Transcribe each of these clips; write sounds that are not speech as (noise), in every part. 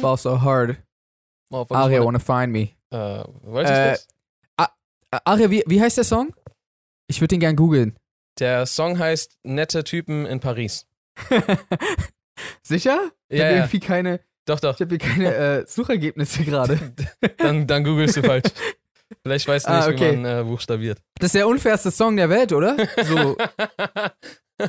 Ball so hard. Motherfuckers Aria wanna- find me. Wollte ich Äh, das? Äh, Aria, wie, wie heißt der Song? Ich würde den gern googeln. Der Song heißt Nette Typen in Paris. (laughs) Sicher? Ich Ja, habe ja. irgendwie keine, Doch, doch. ich habe hier keine äh, Suchergebnisse gerade. (laughs) Dann, dann googelst du falsch. (laughs) Vielleicht weißt du Ah, nicht, okay. wie man äh, buchstabiert. Das ist der unfairste Song der Welt, oder? So, (laughs)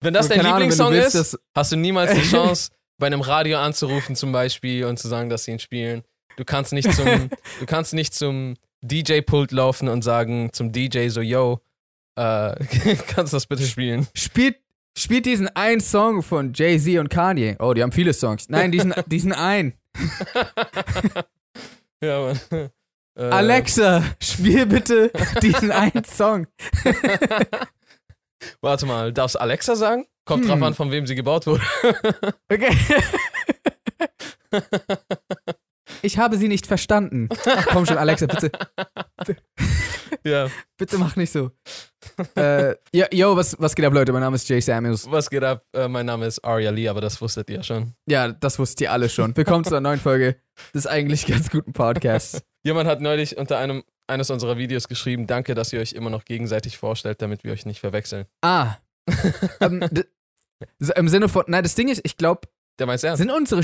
wenn das so, dein keine Ahnung, Lieblingssong willst, ist, hast du niemals die (laughs) Chance, bei einem Radio anzurufen zum Beispiel und zu sagen, dass sie ihn spielen. Du kannst nicht zum, (laughs) du kannst nicht zum DJ-Pult laufen und sagen zum DJ so, yo, äh, kannst du das bitte spielen? spielt, spielt diesen einen Song von Jay-Z und Kanye. Oh, die haben viele Songs. Nein, diesen, diesen einen. ja, Mann. Äh, Alexa, spiel bitte (laughs) diesen einen Song. (laughs) Warte mal, darfst Alexa sagen? Kommt drauf Hm. an, von wem sie gebaut wurde. Okay. (laughs) Ich habe sie nicht verstanden. Ach, komm schon, Alexa, bitte, ja, bitte mach nicht so. Äh, ja, yo, was, was geht ab, Leute? Mein Name ist Jay Samuels. was geht ab? Äh, mein Name ist Arya Lee, aber das wusstet ihr ja schon. Ja, das wusstet ihr alle schon. Willkommen zu einer neuen Folge des eigentlich ganz guten Podcasts. Jemand hat neulich unter einem eines unserer Videos geschrieben, danke, dass ihr euch immer noch gegenseitig vorstellt, damit wir euch nicht verwechseln. (laughs) Ah. ähm, Im Sinne von, nein, das Ding ist, ich glaube, Der meint's ernst. sind unsere,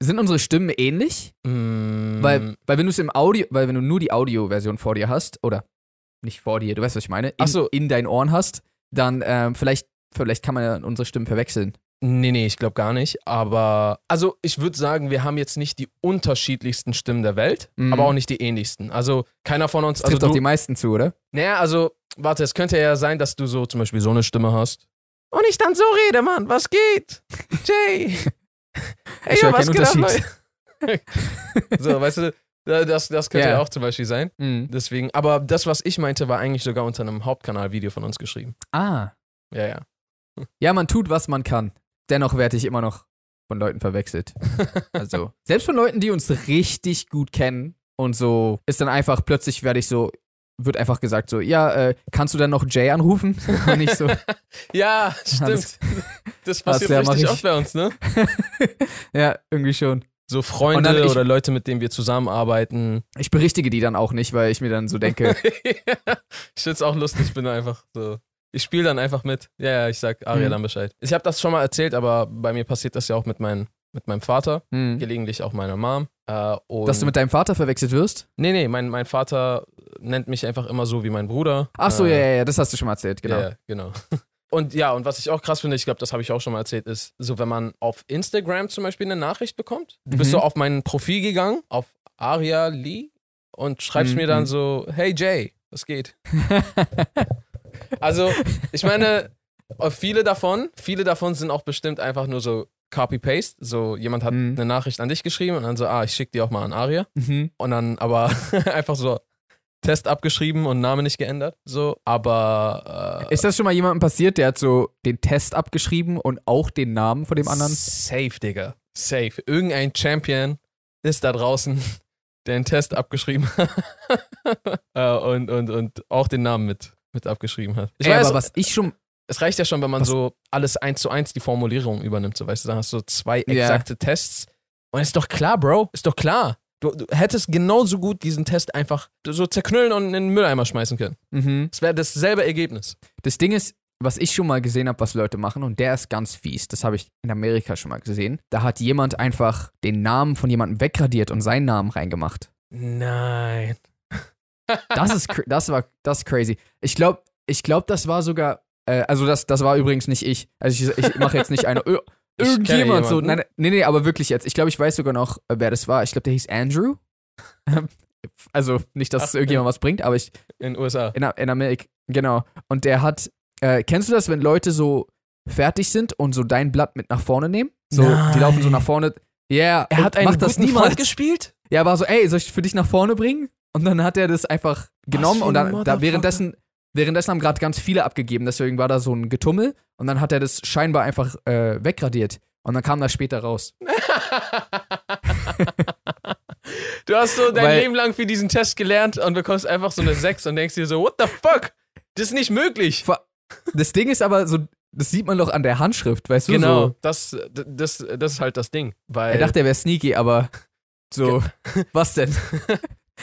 sind unsere Stimmen ähnlich? Mm, Weil, weil wenn du es im Audio, weil wenn du nur die Audioversion vor dir hast, oder nicht vor dir, du weißt, was ich meine, in, so. in deinen Ohren hast, dann ähm, vielleicht, vielleicht kann man ja unsere Stimmen verwechseln. Nee, nee, ich glaube gar nicht. Aber, also ich würde sagen, wir haben jetzt nicht die unterschiedlichsten Stimmen der Welt, Mhm. aber auch nicht die ähnlichsten. Also keiner von uns, Das also trifft auch du, die meisten zu, oder? naja, also, warte, es könnte ja sein, dass du so zum Beispiel so eine Stimme hast. Und ich dann so rede, Mann, was geht? (laughs) Jay. Ey, Ich yo, was geht ab, (laughs) so, weißt du, das, das könnte Ja. ja auch zum Beispiel sein. Mhm. Deswegen, aber das, was ich meinte, war eigentlich sogar unter einem Hauptkanal-Video von uns geschrieben. Ah. Ja, ja. Ja, man tut, was man kann. Dennoch werde ich immer noch von Leuten verwechselt. (laughs) Also, selbst von Leuten, die uns richtig gut kennen und so ist dann einfach plötzlich werde ich so, wird einfach gesagt so, ja, äh, kannst du dann noch Jay anrufen? (laughs) Und nicht so, (laughs) Ja, stimmt. Das passiert ja, richtig ich. oft bei uns, ne? ja, irgendwie schon. So Und Freunde ich- oder Leute, mit denen wir zusammenarbeiten. Ich berichtige die dann auch nicht, weil ich mir dann so denke, ich find's auch lustig, ich bin einfach so. Ich spiele dann einfach mit. Ja, ja, ich sag Aria Mhm. dann Bescheid. Ich habe das schon mal erzählt, aber bei mir passiert das ja auch mit, mein, mit meinem Vater, hm, gelegentlich auch meiner Mom. Äh, dass du mit deinem Vater verwechselt wirst. nee, nee, mein, mein Vater nennt mich einfach immer so wie mein Bruder. Ach so, Äh, ja, ja, ja, das hast du schon mal erzählt, genau. Ja, genau. (laughs) Und ja, und was ich auch krass finde, ich glaube, das habe ich auch schon mal erzählt, ist, so wenn man auf Instagram zum Beispiel eine Nachricht bekommt, du bist Mhm. so auf mein Profil gegangen, auf Aria Lee, und schreibst Mhm. mir dann so, hey Jay, was geht? (laughs) Also, ich meine, äh, viele davon, viele davon sind auch bestimmt einfach nur so Copy-Paste. So, jemand hat Mhm. eine Nachricht an dich geschrieben und dann so, ah, ich schicke die auch mal an Aria. mhm. Und dann aber (laughs) einfach so Test abgeschrieben und Name nicht geändert. So, aber äh, Ist das schon mal jemandem passiert, der hat so den Test abgeschrieben und auch den Namen von dem anderen? Safe, Digga. Safe. Irgendein Champion ist da draußen, (laughs) der einen Test abgeschrieben (laughs) hat. Äh, und, und, und auch den Namen mit, mit abgeschrieben hat. Ich Ey, weiß, aber was ich schon, es reicht ja schon, wenn man so alles eins zu eins die Formulierung übernimmt. So, weißt du, dann hast du zwei exakte Tests. Und ist doch klar, Bro. Ist doch klar. Du, du hättest genauso gut diesen Test einfach so zerknüllen und in den Mülleimer schmeißen können. mhm. Es wäre dasselbe Ergebnis. Das Ding ist, was ich schon mal gesehen habe, was Leute machen, und der ist ganz fies, das habe ich in Amerika schon mal gesehen. Da hat jemand einfach den Namen von jemandem wegradiert und seinen Namen reingemacht. Nein. Das ist, das war, das ist crazy. Ich glaube, ich glaube, das war sogar, äh, also das, das war übrigens nicht ich. Also ich, ich mache jetzt nicht eine, (laughs) ö- irgendjemand so, nein, nee, nee, aber wirklich jetzt. Ich glaube, ich weiß sogar noch, äh, wer das war. Ich glaube, der hieß Andrew. (laughs) also nicht, dass Ach, es irgendjemand was bringt, aber ich, In den USA. in, in Amerika, genau. Und der hat, äh, kennst du das, wenn Leute so fertig sind und so dein Blatt mit nach vorne nehmen? So, die Nein. laufen so nach vorne. Ja, yeah, Er hat einen macht das niemals. Freund gespielt? Ja, er war so, ey, soll ich für dich nach vorne bringen? Und dann hat er das einfach genommen und dann da währenddessen, währenddessen haben gerade ganz viele abgegeben, deswegen war da so ein Getummel und dann hat er das scheinbar einfach äh, wegradiert. Und dann kam das später raus. (laughs) (laughs) Du hast so dein Weil- Leben lang für diesen Test gelernt und bekommst einfach so eine 6 und denkst dir so, what the fuck? Das ist nicht möglich. Das Ding ist aber so, das sieht man doch an der Handschrift, weißt du? Genau, So, das, das, das ist halt das Ding. Weil er dachte, er wäre sneaky, aber (laughs) so, was denn?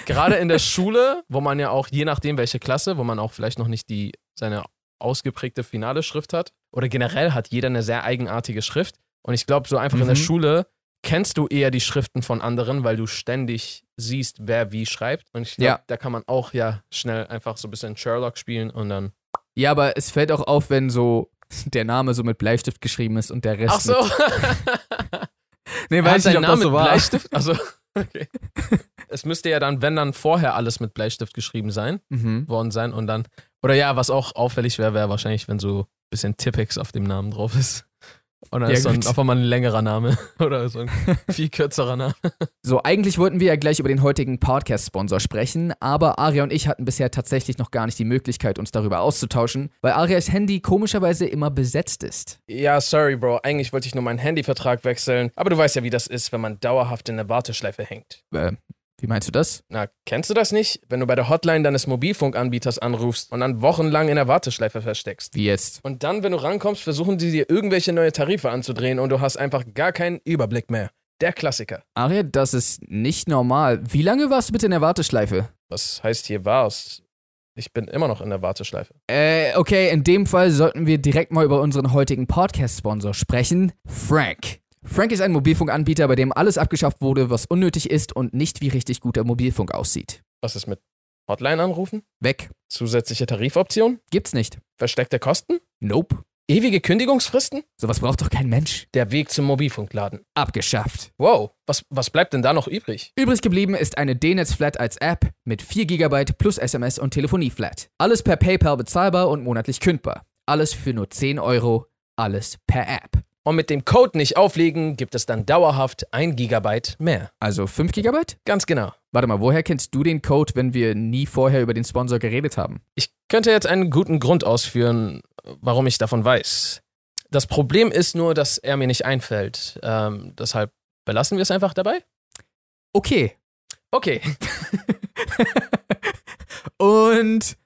Gerade in der Schule, wo man ja auch, je nachdem welche Klasse, wo man auch vielleicht noch nicht die, seine ausgeprägte finale Schrift hat, oder generell hat jeder eine sehr eigenartige Schrift. Und ich glaube, so einfach in der Mhm. Schule kennst du eher die Schriften von anderen, weil du ständig siehst, wer wie schreibt. Und ich glaube, Ja. da kann man auch ja schnell einfach so ein bisschen Sherlock spielen und dann. Ja, aber es fällt auch auf, wenn so (laughs) der Name so mit Bleistift geschrieben ist und der Rest. Ach so. (laughs) Nee, weiß nicht, ob das Namen so war. Bleistift. Also, okay. (laughs) es müsste ja dann, wenn dann vorher alles mit Bleistift geschrieben sein, Mhm. worden sein und dann. Oder ja, was auch auffällig wäre, wäre wahrscheinlich, wenn so ein bisschen Tippex auf dem Namen drauf ist. Dann Ja, ist dann auf einmal ein längerer Name (laughs) oder so ein (laughs) viel kürzerer Name. So, eigentlich wollten wir ja gleich über den heutigen Podcast-Sponsor sprechen, aber Aria und ich hatten bisher tatsächlich noch gar nicht die Möglichkeit, uns darüber auszutauschen, weil Arias Handy komischerweise immer besetzt ist. Ja, sorry, Bro. Eigentlich wollte ich nur meinen Handyvertrag wechseln. Aber du weißt ja, wie das ist, wenn man dauerhaft in der Warteschleife hängt. Äh, wie meinst du das? Na, kennst du das nicht? Wenn du bei der Hotline deines Mobilfunkanbieters anrufst und dann wochenlang in der Warteschleife versteckst. Wie jetzt? Und dann, wenn du rankommst, versuchen die dir irgendwelche neue Tarife anzudrehen und du hast einfach gar keinen Überblick mehr. Der Klassiker. Aria, das ist nicht normal. Wie lange warst du bitte in der Warteschleife? Was heißt hier war's? Ich bin immer noch in der Warteschleife. Äh, okay, in dem Fall sollten wir direkt mal über unseren heutigen Podcast-Sponsor sprechen. Frank. Frank ist ein Mobilfunkanbieter, bei dem alles abgeschafft wurde, was unnötig ist und nicht wie richtig guter Mobilfunk aussieht. Was ist mit Hotline anrufen? Weg. Zusätzliche Tarifoptionen? Gibt's nicht. Versteckte Kosten? Nope. Ewige Kündigungsfristen? Sowas braucht doch kein Mensch. Der Weg zum Mobilfunkladen. Abgeschafft. Wow, was, was bleibt denn da noch übrig? Übrig geblieben ist eine D-Netz-Flat als App mit 4 GB plus SMS und Telefonie-Flat. Alles per PayPal bezahlbar und monatlich kündbar. Alles für nur 10 Euro. Alles per App. Und mit dem Code nicht auflegen, gibt es dann dauerhaft ein Gigabyte mehr. Also 5 GB? Ganz genau. Warte mal, woher kennst du den Code, wenn wir nie vorher über den Sponsor geredet haben? Ich könnte jetzt einen guten Grund ausführen, warum ich davon weiß. Das Problem ist nur, dass er mir nicht einfällt. Ähm, deshalb belassen wir es einfach dabei. Okay. Okay. (laughs) Und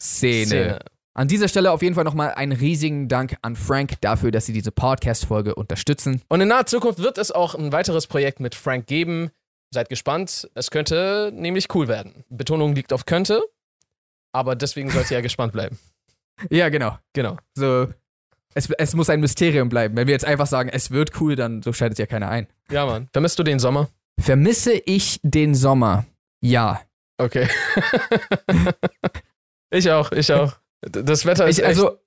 Szene. Szene. An dieser Stelle auf jeden Fall nochmal einen riesigen Dank an Frank dafür, dass sie diese Podcast-Folge unterstützen. Und in naher Zukunft wird es auch ein weiteres Projekt mit Frank geben. Seid gespannt. Es könnte nämlich cool werden. Betonung liegt auf könnte. Aber deswegen sollt ihr ja gespannt bleiben. (laughs) Ja, genau. Genau. So, es, es muss ein Mysterium bleiben. Wenn wir jetzt einfach sagen, es wird cool, dann so schaltet ja keiner ein. Ja, Mann. Vermisst du den Sommer? Vermisse ich den Sommer? Ja. Okay. (laughs) ich auch, ich auch. Das Wetter ist Ich, also,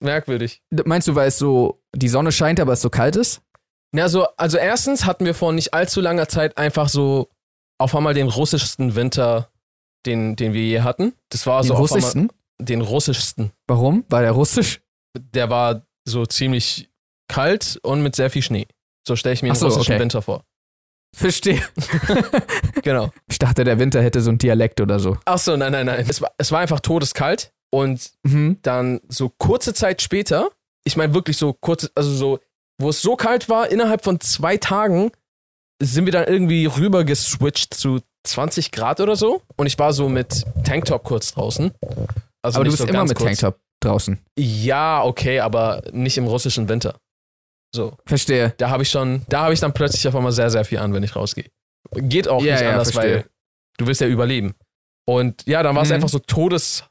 merkwürdig. meinst du, weil es so die Sonne scheint, aber es so kalt ist? Na, so, also erstens hatten wir vor nicht allzu langer Zeit einfach so auf einmal den russischsten Winter, den, den wir je hatten. Das war Den so auf einmal russischsten? den russischsten. Warum? War der russisch? Der war so ziemlich kalt und mit sehr viel Schnee. So stelle ich mir den so, russischen okay. Winter vor. Verstehe. (laughs) Genau. Ich dachte, der Winter hätte so einen Dialekt oder so. Ach so, nein, nein, nein. Es war, es war einfach todeskalt und Mhm. dann so kurze Zeit später, ich meine wirklich so kurze, also so, wo es so kalt war, innerhalb von zwei Tagen sind wir dann irgendwie rüber geswitcht zu 20 Grad oder so. Und ich war so mit Tanktop kurz draußen. Also aber du bist so immer mit kurz. Tanktop draußen. Ja, okay, aber nicht im russischen Winter. So, Verstehe. da habe ich schon, da habe ich dann plötzlich auf einmal sehr, sehr viel an, wenn ich rausgehe. Geht auch Ja, nicht ja, anders, verstehe. weil du willst ja überleben. Und ja, dann war es Mhm. einfach so todes,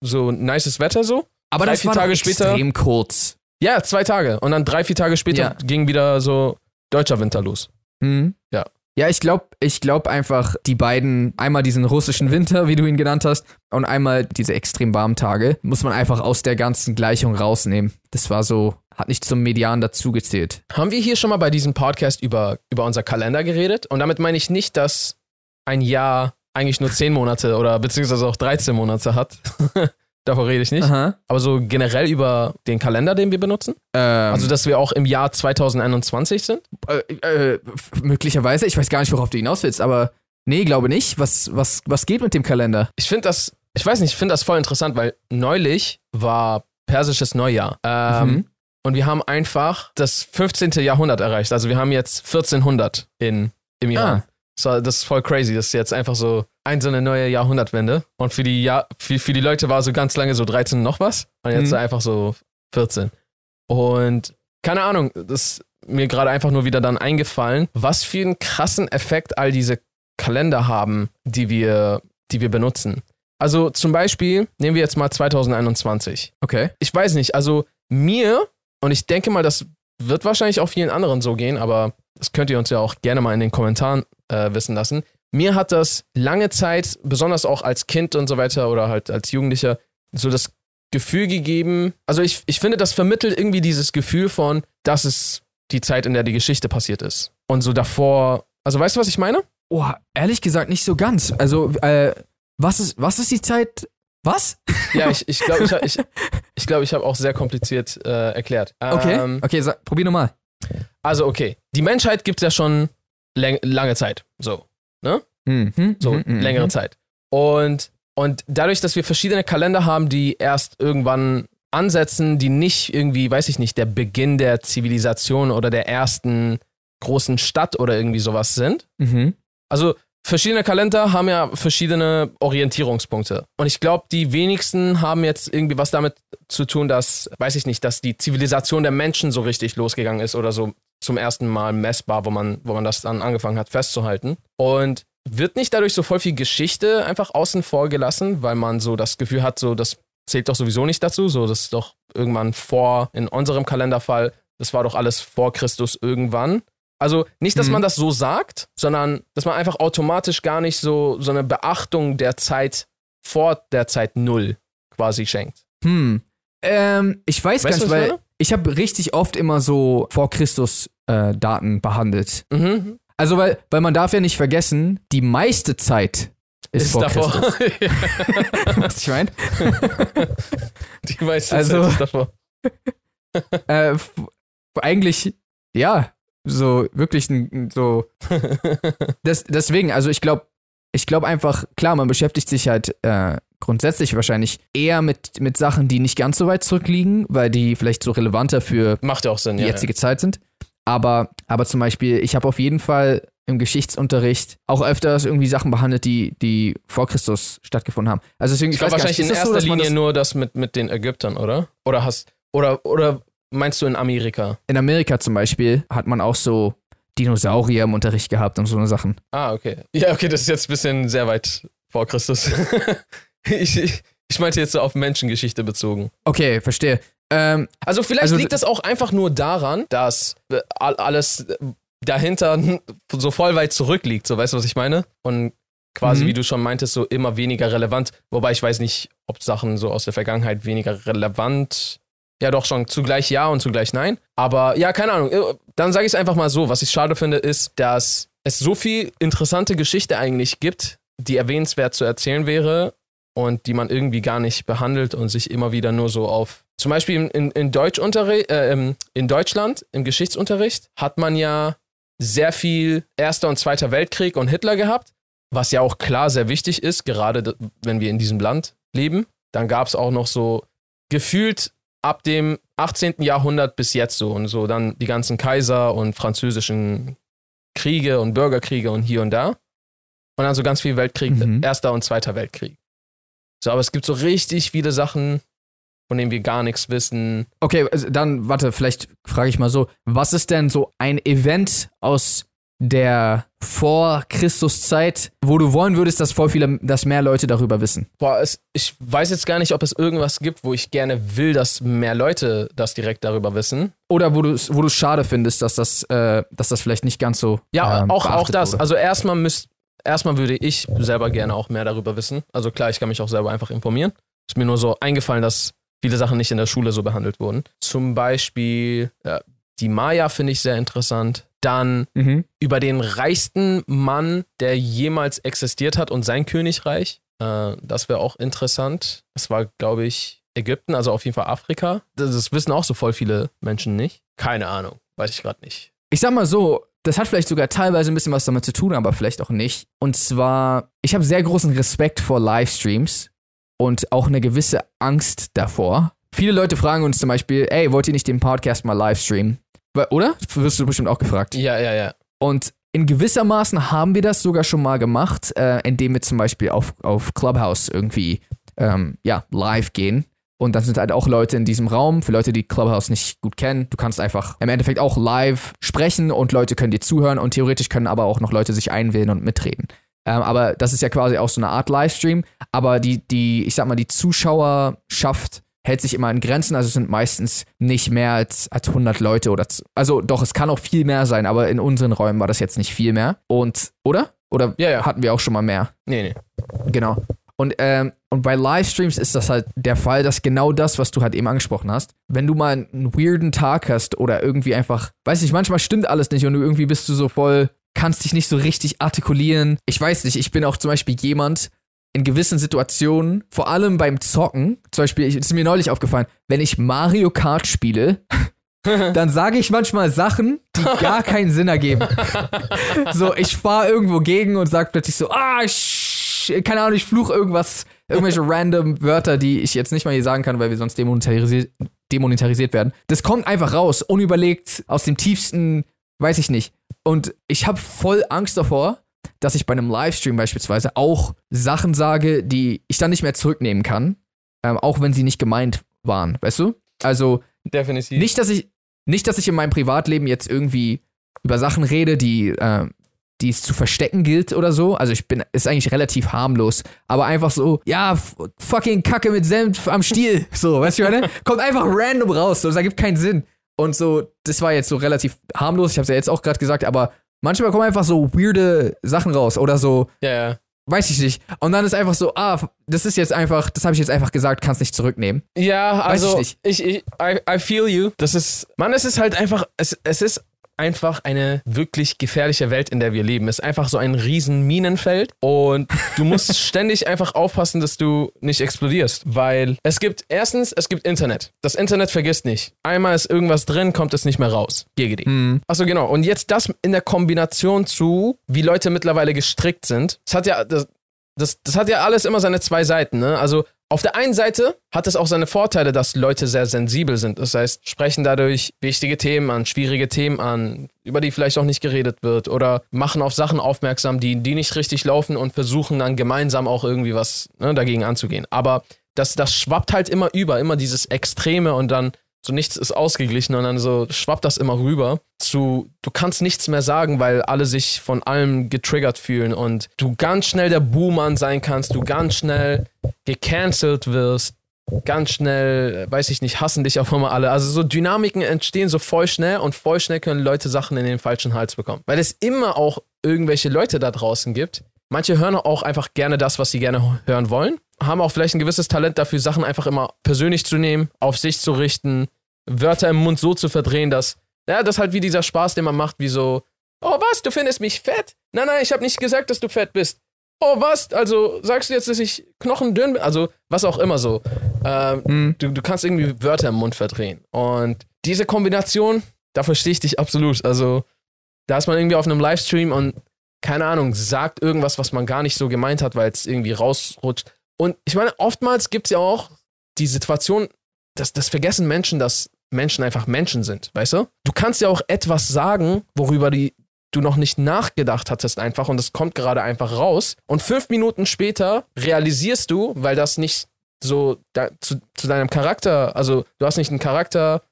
so nices Wetter so. Aber Drei, das vier war Tage später- extrem kurz. Ja, zwei Tage. Und dann drei, vier Tage später Ja. ging wieder so deutscher Winter los. Mhm. Ja. Ja, ich glaube ich glaub einfach, die beiden, einmal diesen russischen Winter, wie du ihn genannt hast, und einmal diese extrem warmen Tage, muss man einfach aus der ganzen Gleichung rausnehmen. Das war so, hat nicht zum Median dazugezählt. Haben wir hier schon mal bei diesem Podcast über, über unser Kalender geredet? Und damit meine ich nicht, dass ein Jahr eigentlich nur zehn Monate oder beziehungsweise auch 13 Monate hat. (laughs) Davor rede ich nicht. Aha. Aber so generell über den Kalender, den wir benutzen. Ähm, Also, dass wir auch im Jahr 2021 sind. äh, äh, möglicherweise, ich weiß gar nicht, worauf du hinaus willst, aber nee, glaube nicht. Was, was, was geht mit dem Kalender? Ich finde das, ich weiß nicht, ich finde das voll interessant, weil neulich war persisches Neujahr. Ähm, Mhm. Und wir haben einfach das 15. Jahrhundert erreicht. Also wir haben jetzt 1400 in, im Iran. Ah. Das, war, das ist voll crazy. Das ist jetzt einfach so ein so eine neue Jahrhundertwende. Und für die, Jahr, für, für die Leute war so ganz lange so 13 noch was. Und jetzt Mhm. einfach so 14. Und keine Ahnung, das ist mir gerade einfach nur wieder dann eingefallen, was für einen krassen Effekt all diese Kalender haben, die wir, die wir benutzen. Also zum Beispiel, nehmen wir jetzt mal 2021 Okay. ich weiß nicht, also mir, und ich denke mal, das wird wahrscheinlich auch vielen anderen so gehen, aber das könnt ihr uns ja auch gerne mal in den Kommentaren äh, wissen lassen. Mir hat das lange Zeit, besonders auch als Kind und so weiter oder halt als Jugendlicher, so das Gefühl gegeben, also ich, ich finde, das vermittelt irgendwie dieses Gefühl von, das ist die Zeit, in der die Geschichte passiert ist. Und so davor, also weißt du, was ich meine? Oh, ehrlich gesagt nicht so ganz. Also, äh, was ist, was ist die Zeit? Was? Ja, ich ich, glaube, ich, ha- ich, (laughs) ich, glaub, ich habe auch sehr kompliziert äh, erklärt. Okay. Ähm, okay, sag, probier nochmal. Also, okay. Die Menschheit gibt es ja schon lange Zeit. So. Mhm. So, mhm, mhm, längere. Zeit. Und, und dadurch, dass wir verschiedene Kalender haben, die erst irgendwann ansetzen, die nicht irgendwie, weiß ich nicht, der Beginn der Zivilisation oder der ersten großen Stadt oder irgendwie sowas sind. Mhm. Also, verschiedene Kalender haben ja verschiedene Orientierungspunkte. Und ich glaube, die wenigsten haben jetzt irgendwie was damit zu tun, dass, weiß ich nicht, dass die Zivilisation der Menschen so richtig losgegangen ist oder so zum ersten Mal messbar, wo man, wo man das dann angefangen hat festzuhalten. Und wird nicht dadurch so voll viel Geschichte einfach außen vor gelassen, weil man so das Gefühl hat, so das zählt doch sowieso nicht dazu, so das ist doch irgendwann vor, in unserem Kalenderfall, das war doch alles vor Christus irgendwann. Also nicht, dass Mhm. man das so sagt, sondern dass man einfach automatisch gar nicht so, so eine Beachtung der Zeit vor der Zeit Null quasi schenkt. Hm. Ähm, ich weiß Weißt gar nicht, weil meine? ich habe richtig oft immer so vor Christus äh, Daten behandelt. Mhm. Also, weil, weil man darf ja nicht vergessen, die meiste Zeit ist, vor Christus. (laughs) (laughs) Was ich meine? (laughs) Die meiste Also- Zeit ist davor. äh, eigentlich, ja, so wirklich ein, so. (laughs) Das, deswegen, also ich glaube, ich glaube einfach, klar, man beschäftigt sich halt äh, grundsätzlich wahrscheinlich eher mit, mit Sachen, die nicht ganz so weit zurückliegen, weil die vielleicht so relevanter für Macht ja auch Sinn, die ja. jetzige Zeit sind. Aber, aber zum Beispiel, ich habe auf jeden Fall im Geschichtsunterricht auch öfters irgendwie Sachen behandelt, die, die vor Christus stattgefunden haben. Also deswegen, Ich ich, glaube wahrscheinlich nicht, in so, erster man Linie das nur das mit, mit den Ägyptern, oder? Oder hast oder oder meinst du in Amerika? in Amerika zum Beispiel hat man auch so Dinosaurier im Unterricht gehabt und so eine Sachen. Ah, okay. Ja, okay, das ist jetzt ein bisschen sehr weit vor Christus. ich, (laughs) ich, ich meinte jetzt so auf Menschengeschichte bezogen. Okay, verstehe. Ähm, Also vielleicht Also- liegt es auch einfach nur daran, dass all- alles dahinter so voll weit zurückliegt, so weißt du, was ich meine? Und quasi, Mhm. wie du schon meintest, so immer weniger relevant. Wobei ich weiß nicht, ob Sachen so aus der Vergangenheit weniger relevant. Ja, doch schon zugleich ja und zugleich nein. Aber ja, keine Ahnung. Äh, Dann sage ich es einfach mal so. Was ich schade finde, ist, dass es so viel interessante Geschichte eigentlich gibt, die erwähnenswert zu erzählen wäre und die man irgendwie gar nicht behandelt und sich immer wieder nur so auf. Zum Beispiel in, in, Deutschunterricht, äh, im- in Deutschland, im Geschichtsunterricht, hat man ja sehr viel Erster und Zweiter Weltkrieg und Hitler gehabt, was ja auch klar sehr wichtig ist, gerade wenn wir in diesem Land leben. Dann gab es auch noch so gefühlt ab dem 18. Jahrhundert bis jetzt so und so dann die ganzen Kaiser und französischen Kriege und Bürgerkriege und hier und da. Und dann so ganz viel Weltkrieg, Mhm. Erster und Zweiter Weltkrieg. So, aber es gibt so richtig viele Sachen, von denen wir gar nichts wissen. okay, also dann, warte, vielleicht frage ich mal so, was ist denn so ein Event aus der Vor-Christus-Zeit, wo du wollen würdest, dass voll viele, dass mehr Leute darüber wissen? Boah, es, ich weiß jetzt gar nicht, ob es irgendwas gibt, wo ich gerne will, dass mehr Leute das direkt darüber wissen. Oder wo du es wo schade findest, dass das, äh, dass das vielleicht nicht ganz so. Ja, ähm, auch, auch das. wurde. Also erstmal müsst, erstmal würde ich selber gerne auch mehr darüber wissen. Also klar, ich kann mich auch selber einfach informieren. Ist mir nur so eingefallen, dass viele Sachen nicht in der Schule so behandelt wurden. Zum Beispiel ja, die Maya finde ich sehr interessant. Dann Mhm. über den reichsten Mann, der jemals existiert hat und sein Königreich. Äh, das wäre auch interessant. Das war, glaube ich, Ägypten, also auf jeden Fall Afrika. Das, das wissen auch so voll viele Menschen nicht. Keine Ahnung, weiß ich gerade nicht. Ich sag mal so, das hat vielleicht sogar teilweise ein bisschen was damit zu tun, aber vielleicht auch nicht. Und zwar, ich habe sehr großen Respekt vor Livestreams und auch eine gewisse Angst davor. Viele Leute fragen uns zum Beispiel, ey, wollt ihr nicht den Podcast mal livestreamen? Oder? Wirst du bestimmt auch gefragt. Ja, ja, ja. Und in gewissermaßen haben wir das sogar schon mal gemacht, äh, indem wir zum Beispiel auf, auf Clubhouse irgendwie ähm, ja, live gehen. Und dann sind halt auch Leute in diesem Raum. Für Leute, die Clubhouse nicht gut kennen, du kannst einfach im Endeffekt auch live sprechen und Leute können dir zuhören und theoretisch können aber auch noch Leute sich einwählen und mitreden. Ähm, aber das ist ja quasi auch so eine Art Livestream. Aber die, die, ich sag mal, die Zuschauerschaft hält sich immer in Grenzen. Also es sind meistens nicht mehr als, als 100 Leute oder, also doch, es kann auch viel mehr sein, aber in unseren Räumen war das jetzt nicht viel mehr. Und, oder? Oder Ja, ja. hatten wir auch schon mal mehr? Nee, nee. Genau. Und, ähm, und bei Livestreams ist das halt der Fall, dass genau das, was du halt eben angesprochen hast, wenn du mal einen weirden Tag hast oder irgendwie einfach, weiß nicht, manchmal stimmt alles nicht und du irgendwie bist du so voll, kannst dich nicht so richtig artikulieren. Ich weiß nicht, ich bin auch zum Beispiel jemand, in gewissen Situationen, vor allem beim Zocken, zum Beispiel, es ist mir neulich aufgefallen, wenn ich Mario Kart spiele, (laughs) dann sage ich manchmal Sachen, die gar keinen Sinn ergeben. (laughs) So, ich fahre irgendwo gegen und sag plötzlich so, ah, keine Ahnung, ich fluch irgendwas, irgendwelche random Wörter, die ich jetzt nicht mal hier sagen kann, weil wir sonst demonetarisiert, demonetarisiert werden. Das kommt einfach raus, unüberlegt, aus dem tiefsten, weiß ich nicht. Und ich habe voll Angst davor, dass ich bei einem Livestream beispielsweise auch Sachen sage, die ich dann nicht mehr zurücknehmen kann, ähm, auch wenn sie nicht gemeint waren, weißt du? Also Definitiv. nicht, dass ich nicht, dass ich in meinem Privatleben jetzt irgendwie über Sachen rede, die, äh, die es zu verstecken gilt oder so. Also ich bin, ist eigentlich relativ harmlos, aber einfach so, ja, fucking Kacke mit Senf am Stiel, (laughs) so, weißt du, was ich meine? Kommt einfach random raus, so, das ergibt keinen Sinn. Und so, das war jetzt so relativ harmlos, ich hab's ja jetzt auch gerade gesagt, aber manchmal kommen einfach so weirde Sachen raus oder so, ja, ja. weiß ich nicht. Und dann ist einfach so, ah, das ist jetzt einfach, das habe ich jetzt einfach gesagt, kannst nicht zurücknehmen. Ja, Weiß also ich ich, nicht. ich, I, I feel you. Das ist, Mann, es ist halt einfach, es, es ist einfach eine wirklich gefährliche Welt, in der wir leben. Es ist einfach so ein riesen Minenfeld und du musst (laughs) ständig einfach aufpassen, dass du nicht explodierst, weil es gibt, erstens, es gibt Internet. Das Internet vergisst nicht. Einmal ist irgendwas drin, kommt es nicht mehr raus. GGD. Hm. Achso, genau. Und jetzt das in der Kombination zu, wie Leute mittlerweile gestrickt sind. Das hat ja, das, das, das hat ja alles immer seine zwei Seiten, ne? Also auf der einen Seite hat es auch seine Vorteile, dass Leute sehr sensibel sind. Das heißt, sprechen dadurch wichtige Themen an, schwierige Themen an, über die vielleicht auch nicht geredet wird oder machen auf Sachen aufmerksam, die, die nicht richtig laufen und versuchen dann gemeinsam auch irgendwie was ne, dagegen anzugehen. Aber das, das schwappt halt immer über, immer dieses Extreme und dann so nichts ist ausgeglichen und dann so schwappt das immer rüber zu, du kannst nichts mehr sagen, weil alle sich von allem getriggert fühlen und du ganz schnell der Buhmann sein kannst, du ganz schnell gecancelt wirst, ganz schnell, weiß ich nicht, hassen dich auf einmal alle. Also so Dynamiken entstehen so voll schnell und voll schnell können Leute Sachen in den falschen Hals bekommen. Weil es immer auch irgendwelche Leute da draußen gibt. Manche hören auch einfach gerne das, was sie gerne hören wollen. Haben auch vielleicht ein gewisses Talent dafür, Sachen einfach immer persönlich zu nehmen, auf sich zu richten, Wörter im Mund so zu verdrehen, dass, ja, das ist halt wie dieser Spaß, den man macht, wie so, oh was, du findest mich fett? Nein, nein, ich habe nicht gesagt, dass du fett bist. Oh was, also sagst du jetzt, dass ich knochendünn bin? Also was auch immer so. Ähm, Hm. du, du kannst irgendwie Wörter im Mund verdrehen. Und diese Kombination, da verstehe ich dich absolut. Also da ist man irgendwie auf einem Livestream und keine Ahnung, sagt irgendwas, was man gar nicht so gemeint hat, weil es irgendwie rausrutscht. Und ich meine, oftmals gibt es ja auch die Situation, dass das vergessen Menschen, dass Menschen einfach Menschen sind, weißt du? Du kannst ja auch etwas sagen, worüber die, du noch nicht nachgedacht hattest einfach und das kommt gerade einfach raus. Und fünf Minuten später realisierst du, weil das nicht so da, zu, zu deinem Charakter, also du hast nicht einen Charakter,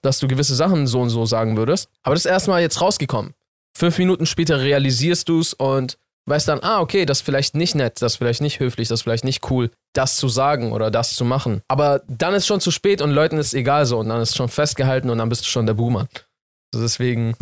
dass du gewisse Sachen so und so sagen würdest, aber das ist erstmal jetzt rausgekommen. Fünf Minuten später realisierst du es und weißt dann, ah, okay, das ist vielleicht nicht nett, das ist vielleicht nicht höflich, das ist vielleicht nicht cool, das zu sagen oder das zu machen. Aber dann ist schon zu spät und Leuten ist egal so und dann ist schon festgehalten und dann bist du schon der Boomer. Also deswegen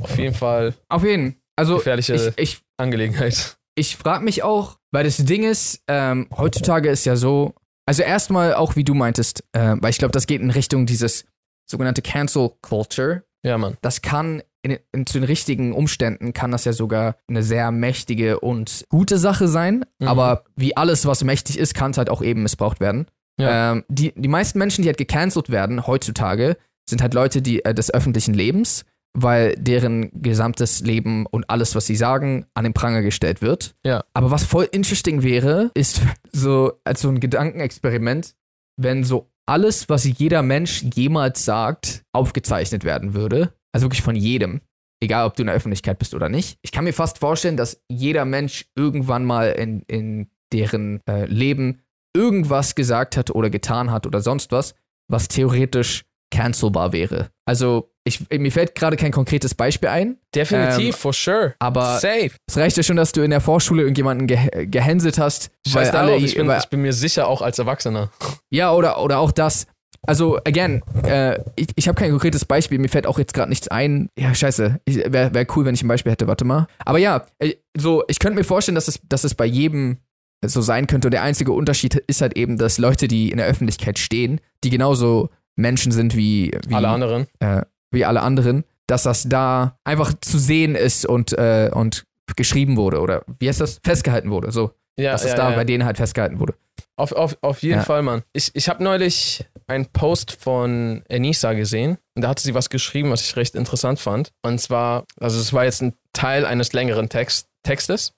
auf jeden Fall Auf jeden. Also gefährliche ich, ich, Angelegenheit. ich frage mich auch, weil das Ding ist, ähm, heutzutage ist ja so, also erstmal auch wie du meintest, äh, weil ich glaube, das geht in Richtung dieses sogenannte Cancel Culture. Ja, Mann. Das kann in, in, zu den richtigen Umständen kann das ja sogar eine sehr mächtige und gute Sache sein. Mhm. Aber wie alles, was mächtig ist, kann es halt auch eben missbraucht werden. Ja. Ähm, die, die meisten Menschen, die halt gecancelt werden heutzutage, sind halt Leute, die äh, des öffentlichen Lebens, weil deren gesamtes Leben und alles, was sie sagen, an den Pranger gestellt wird. Ja. Aber was voll interesting wäre, ist (laughs) so als so ein Gedankenexperiment, wenn so alles, was jeder Mensch jemals sagt, aufgezeichnet werden würde. Also wirklich von jedem. egal ob du in der Öffentlichkeit bist oder nicht. Ich kann mir fast vorstellen, dass jeder Mensch irgendwann mal in, in deren äh, Leben irgendwas gesagt hat oder getan hat oder sonst was, was theoretisch cancelbar wäre. Also ich, mir fällt gerade kein konkretes Beispiel ein. Definitiv, Ähm, for sure. aber Safe. es reicht ja schon, dass du in der Vorschule irgendjemanden ge gehänselt hast, weil Scheiß alle, alle, ich, bin, weil, ich bin mir sicher, auch als Erwachsener. ja oder oder auch das. Also again, äh, ich, ich habe kein konkretes Beispiel. Mir fällt auch jetzt gerade nichts ein. Ja, scheiße. Wäre wär cool, wenn ich ein Beispiel hätte. Warte mal. Aber ja, äh, so ich könnte mir vorstellen, dass es dass es bei jedem so sein könnte. Und der einzige Unterschied ist halt eben, dass Leute, die in der Öffentlichkeit stehen, die genauso Menschen sind wie, wie Alle anderen. äh, wie alle anderen, dass das da einfach zu sehen ist und, äh, und geschrieben wurde oder wie heißt das? Festgehalten wurde. So, Ja, dass ja, es da ja. bei denen halt festgehalten wurde. Auf, auf, auf jeden. Fall, Mann. Ich, ich habe neulich einen Post von Enisa gesehen und da hatte sie was geschrieben, was ich recht interessant fand. Und zwar, also es war jetzt ein Teil eines längeren Text, Textes.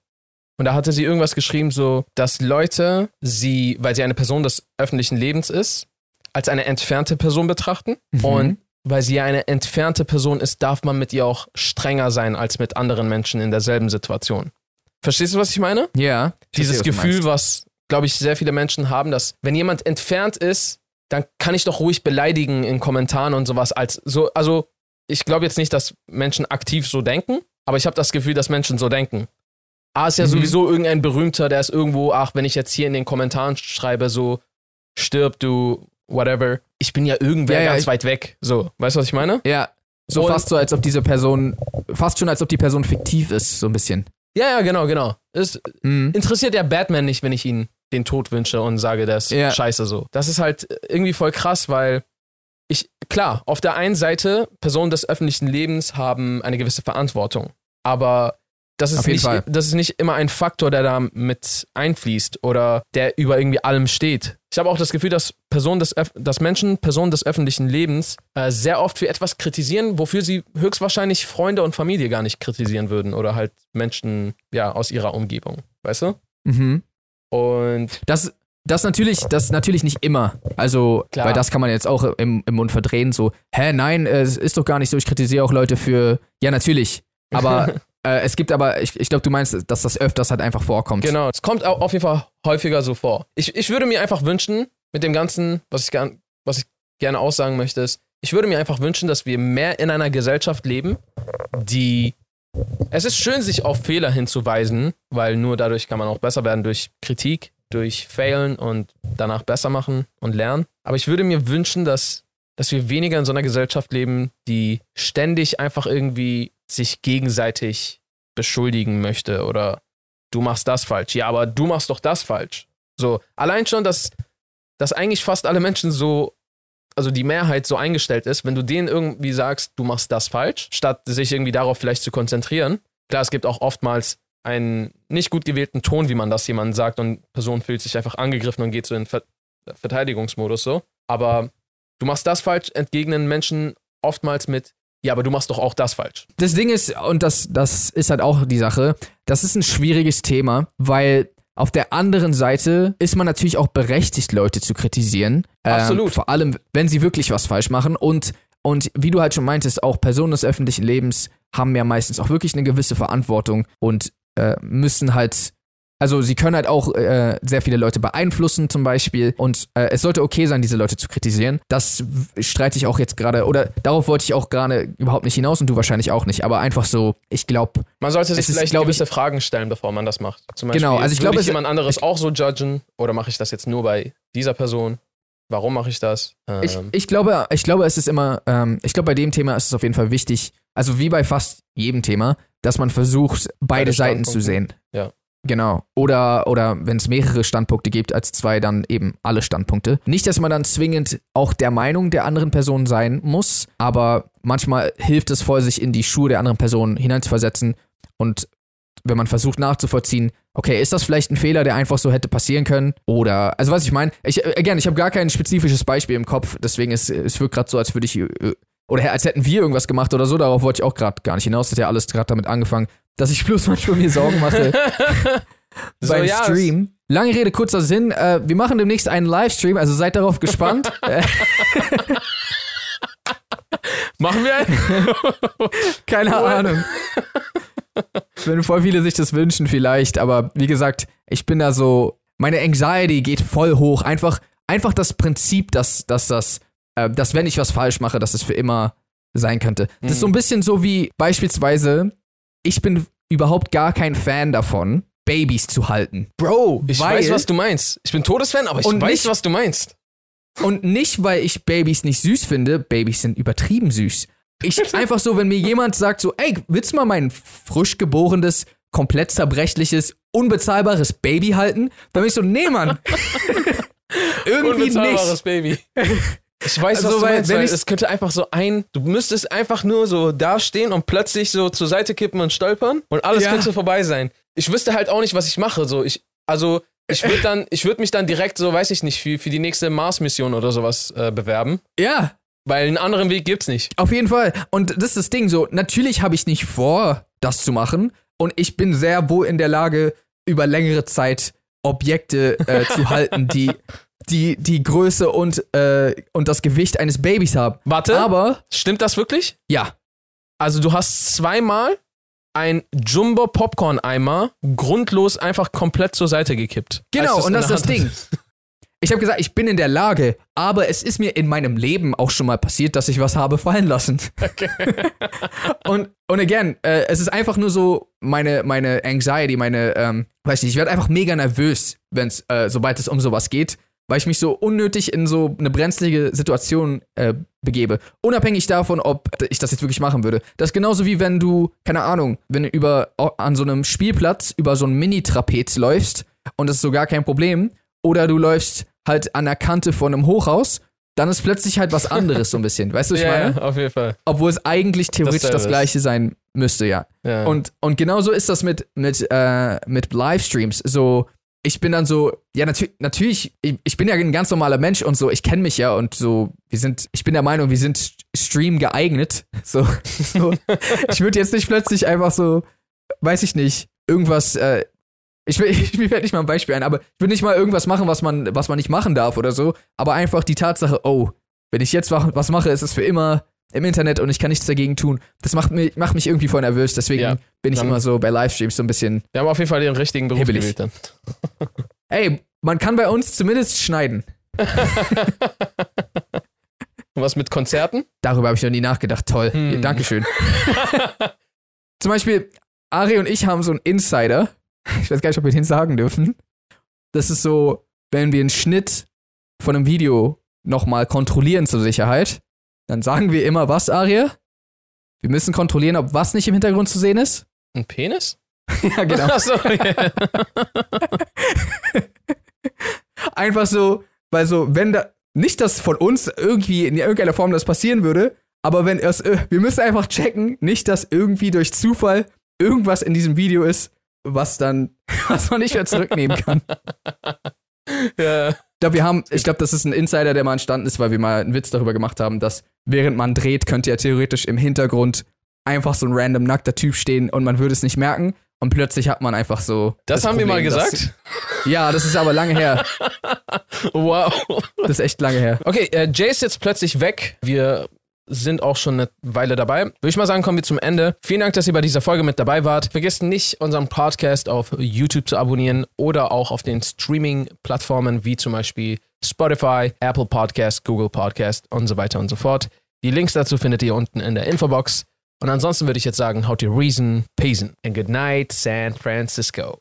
Und da hatte sie irgendwas geschrieben, so, dass Leute sie, weil sie eine Person des öffentlichen Lebens ist, als eine entfernte Person betrachten. Mhm. Und weil sie ja eine entfernte Person ist, darf man mit ihr auch strenger sein als mit anderen Menschen in derselben Situation. Verstehst du, was ich meine? Ja. dieses verstehe, was Gefühl, was, glaube ich, sehr viele Menschen haben, dass wenn jemand entfernt ist, dann kann ich doch ruhig beleidigen in Kommentaren und sowas als so, also ich glaube jetzt nicht, dass Menschen aktiv so denken, aber ich habe das Gefühl, dass Menschen so denken. A ist ja Mhm. sowieso irgendein Berühmter, der ist irgendwo, ach, wenn ich jetzt hier in den Kommentaren schreibe, so, stirb du, whatever. Ich bin ja irgendwer Ja, ja, ganz weit weg. So, weißt du, was ich meine? Ja. So Und- fast so, als ob diese Person, fast schon, als ob die Person fiktiv ist, so ein bisschen. Ja, ja, genau, genau. Es Mhm. interessiert ja Batman nicht, wenn ich ihn den Tod wünsche und sage, der ist Ja. scheiße so. Das ist halt irgendwie voll krass, weil ich, klar, auf der einen Seite, Personen des öffentlichen Lebens haben eine gewisse Verantwortung. Aber das ist, nicht, Fall. das ist nicht immer ein Faktor, der da mit einfließt oder der über irgendwie allem steht. Ich habe auch das Gefühl, dass Personen des, dass Menschen Personen des öffentlichen Lebens äh, sehr oft für etwas kritisieren, wofür sie höchstwahrscheinlich Freunde und Familie gar nicht kritisieren würden oder halt Menschen ja aus ihrer Umgebung, weißt du? Mhm. Und Das, das natürlich, das natürlich nicht immer. Also, Klar. weil das kann man jetzt auch im, im Mund verdrehen, so, hä, nein, äh, es ist doch gar nicht so, ich kritisiere auch Leute für, ja, natürlich. Aber (laughs) äh, es gibt aber, ich, ich glaube, du meinst, dass das öfters halt einfach vorkommt. genau, es kommt au- auf jeden Fall häufiger so vor. Ich, ich würde mir einfach wünschen, mit dem Ganzen, was ich, gern, was ich gerne aussagen möchte, ist, ich würde mir einfach wünschen, dass wir mehr in einer Gesellschaft leben, die. Es ist schön, sich auf Fehler hinzuweisen, weil nur dadurch kann man auch besser werden durch Kritik, durch Failen und danach besser machen und lernen. Aber ich würde mir wünschen, dass, dass wir weniger in so einer Gesellschaft leben, die ständig einfach irgendwie sich gegenseitig beschuldigen möchte oder du machst das falsch. Ja, aber du machst doch das falsch. So, allein schon, dass, dass eigentlich fast alle Menschen so, also die Mehrheit so eingestellt ist, wenn du denen irgendwie sagst, du machst das falsch, statt sich irgendwie darauf vielleicht zu konzentrieren. Klar, es gibt auch oftmals einen nicht gut gewählten Ton, wie man das jemandem sagt und Person fühlt sich einfach angegriffen und geht so in Ver Verteidigungsmodus so. Aber du machst das falsch, entgegnen Menschen oftmals mit, ja, aber du machst doch auch das falsch. Das Ding ist, und das, das ist halt auch die Sache, das ist ein schwieriges Thema, weil auf der anderen Seite ist man natürlich auch berechtigt, Leute zu kritisieren. Absolut. Ähm, vor allem, wenn sie wirklich was falsch machen. Und, und wie du halt schon meintest, auch Personen des öffentlichen Lebens haben ja meistens auch wirklich eine gewisse Verantwortung und äh, müssen halt. Also sie können halt auch äh, sehr viele Leute beeinflussen zum Beispiel und äh, es sollte okay sein, diese Leute zu kritisieren. Das streite ich auch jetzt gerade oder darauf wollte ich auch gerade überhaupt nicht hinaus und du wahrscheinlich auch nicht. Aber einfach so, ich glaube, Man sollte sich Es ist, vielleicht glaub ich- gewisse Fragen stellen, bevor man das macht. Zum Beispiel, Genau, also ich glaube, ich jemand anderes auch so judgen oder mache ich das jetzt nur bei dieser Person? Warum mache ich das? Ähm, Ich, ich, glaube, ich glaube, es ist immer, ähm, ich glaube, bei dem Thema ist es auf jeden Fall wichtig, also wie bei fast jedem Thema, dass man versucht, beide Beide Seiten zu sehen. Ja. Genau. Oder, oder wenn es mehrere Standpunkte gibt als zwei, dann eben alle Standpunkte. Nicht, dass man dann zwingend auch der Meinung der anderen Person sein muss, aber manchmal hilft es voll, sich in die Schuhe der anderen Person hineinzuversetzen und wenn man versucht nachzuvollziehen, okay, ist das vielleicht ein Fehler, der einfach so hätte passieren können? Oder, also was ich meine, ich, äh, again, ich habe gar kein spezifisches Beispiel im Kopf, deswegen ist es wirkt gerade so, als würde ich, äh, oder als hätten wir irgendwas gemacht oder so, darauf wollte ich auch gerade gar nicht hinaus, hat ja alles gerade damit angefangen, dass ich (laughs) bloß manchmal mir Sorgen mache (laughs) so, beim ja, Stream. Lange Rede, kurzer Sinn, äh, wir machen demnächst einen Livestream, also seid darauf gespannt. (laughs) Äh, Machen wir einen? Keine. Ahnung. Wenn voll viele sich das wünschen, vielleicht, aber wie gesagt, ich bin da so, meine Anxiety geht voll hoch. Einfach, einfach das Prinzip, dass, dass das, äh, dass wenn ich was falsch mache, dass es für immer sein könnte. Das ist so ein bisschen so wie beispielsweise, ich bin überhaupt gar kein Fan davon, Babys zu halten. Bro, ich Weil- weiß, was du meinst. Ich bin Todesfan, aber ich weiß, nicht- was du meinst. Und nicht, weil ich Babys nicht süß finde, Babys sind übertrieben süß. Ich einfach so, wenn mir jemand sagt so, ey, willst du mal mein frisch geborenes, komplett zerbrechliches, unbezahlbares Baby halten? Dann bin ich so, nee, Mann. (laughs) Irgendwie Unbezahlbares nicht. Baby. Ich weiß, Also, was du weil, meinst, weil es könnte einfach so ein, du müsstest einfach nur so dastehen und plötzlich so zur Seite kippen und stolpern und alles Ja. könnte vorbei sein. Ich wüsste halt auch nicht, was ich mache, so ich, also ich würde dann, ich würde mich dann direkt so, weiß ich nicht, für, für die nächste Mars-Mission oder sowas äh, bewerben, Ja, weil einen anderen Weg gibt's nicht. auf jeden Fall. Und das ist das Ding so, natürlich habe ich nicht vor, das zu machen. Und ich bin sehr wohl in der Lage, über längere Zeit Objekte äh, (laughs) zu halten, die, die die Größe und, äh, und das Gewicht eines Babys haben. Warte, Aber, stimmt das wirklich? ja, Also du hast zweimal ein Jumbo Popcorn Eimer grundlos einfach komplett zur Seite gekippt. Genau, und das ist das Ding. Ich habe gesagt, ich bin in der Lage, aber es ist mir in meinem Leben auch schon mal passiert, dass ich was habe fallen lassen. (laughs) und, und again, äh, es ist einfach nur so meine, meine Anxiety, meine, ähm, weiß nicht, ich werde einfach mega nervös, wenn's, äh, sobald es um sowas geht, weil ich mich so unnötig in so eine brenzlige Situation äh, begebe. Unabhängig davon, ob ich das jetzt wirklich machen würde. Das ist genauso wie wenn du, keine Ahnung, wenn du über, an so einem Spielplatz über so ein Mini-Trapez läufst und das ist so gar kein Problem. Oder du läufst halt an der Kante von einem Hochhaus, dann ist plötzlich halt was anderes so ein bisschen. Weißt du, was ich (laughs) Ja, meine? ja, auf jeden Fall. Obwohl es eigentlich theoretisch das, ist. gleiche sein müsste, ja. Ja. Und, und genauso ist das mit, mit, äh, mit Livestreams. So, ich bin dann so, ja, natür natürlich, ich, ich bin ja ein ganz normaler Mensch und so, ich kenne mich ja und so, wir sind, ich bin der Meinung, wir sind Stream geeignet. (laughs) So, so. ich würde jetzt nicht plötzlich einfach so, weiß ich nicht, irgendwas, äh, ich will, (laughs) ich, mir fällt nicht mal ein Beispiel ein, aber ich würde nicht mal irgendwas machen, was man, was man nicht machen darf oder so, aber einfach die Tatsache, oh, wenn ich jetzt wa- was mache, ist es für immer im Internet und ich kann nichts dagegen tun. Das macht mich, macht mich irgendwie voll nervös, deswegen Ja, bin ich immer so bei Livestreams so ein bisschen, Wir haben auf jeden Fall den richtigen Beruf Hibbelig. gewählt dann. (laughs) ey, man kann bei uns zumindest schneiden. Und (laughs) was mit Konzerten? Darüber habe ich noch nie nachgedacht. Toll. Hm. Ja, Dankeschön. Zum Beispiel, Ari und ich haben so einen Insider. (laughs) Ich weiß gar nicht, ob wir den sagen dürfen. Das ist so, wenn wir einen Schnitt von einem Video nochmal kontrollieren zur Sicherheit, dann sagen wir immer was, Aria? Wir müssen kontrollieren, ob was nicht im Hintergrund zu sehen ist. Ein Penis? (laughs) ja, genau. Achso, okay. (laughs) Einfach so, weil so, wenn da, nicht, dass von uns irgendwie in irgendeiner Form das passieren würde, aber wenn es, äh, wir müssen einfach checken, nicht, dass irgendwie durch Zufall irgendwas in diesem Video ist, was dann, (laughs) was man nicht mehr zurücknehmen kann. (laughs) ja. Ich glaube, wir haben, ich glaube, das ist ein Insider, der mal entstanden ist, weil wir mal einen Witz darüber gemacht haben, dass während man dreht, könnte ja theoretisch im Hintergrund einfach so ein random nackter Typ stehen und man würde es nicht merken. Und plötzlich hat man einfach so. Das, haben wir mal Problem, dass- gesagt? (laughs) ja, das ist aber lange her. Wow. Das ist echt lange her. Okay, äh, Jay ist jetzt plötzlich weg. Wir sind auch schon eine Weile dabei. Würde ich mal sagen, kommen wir zum Ende. Vielen Dank, dass ihr bei dieser Folge mit dabei wart. Vergesst nicht, unseren Podcast auf YouTube zu abonnieren oder auch auf den Streaming-Plattformen wie zum Beispiel Spotify, Apple Podcast, Google Podcast und so weiter und so fort. Die Links dazu findet ihr unten in der Infobox. Und ansonsten würde ich jetzt sagen, how to reason, peace and good night, San Francisco.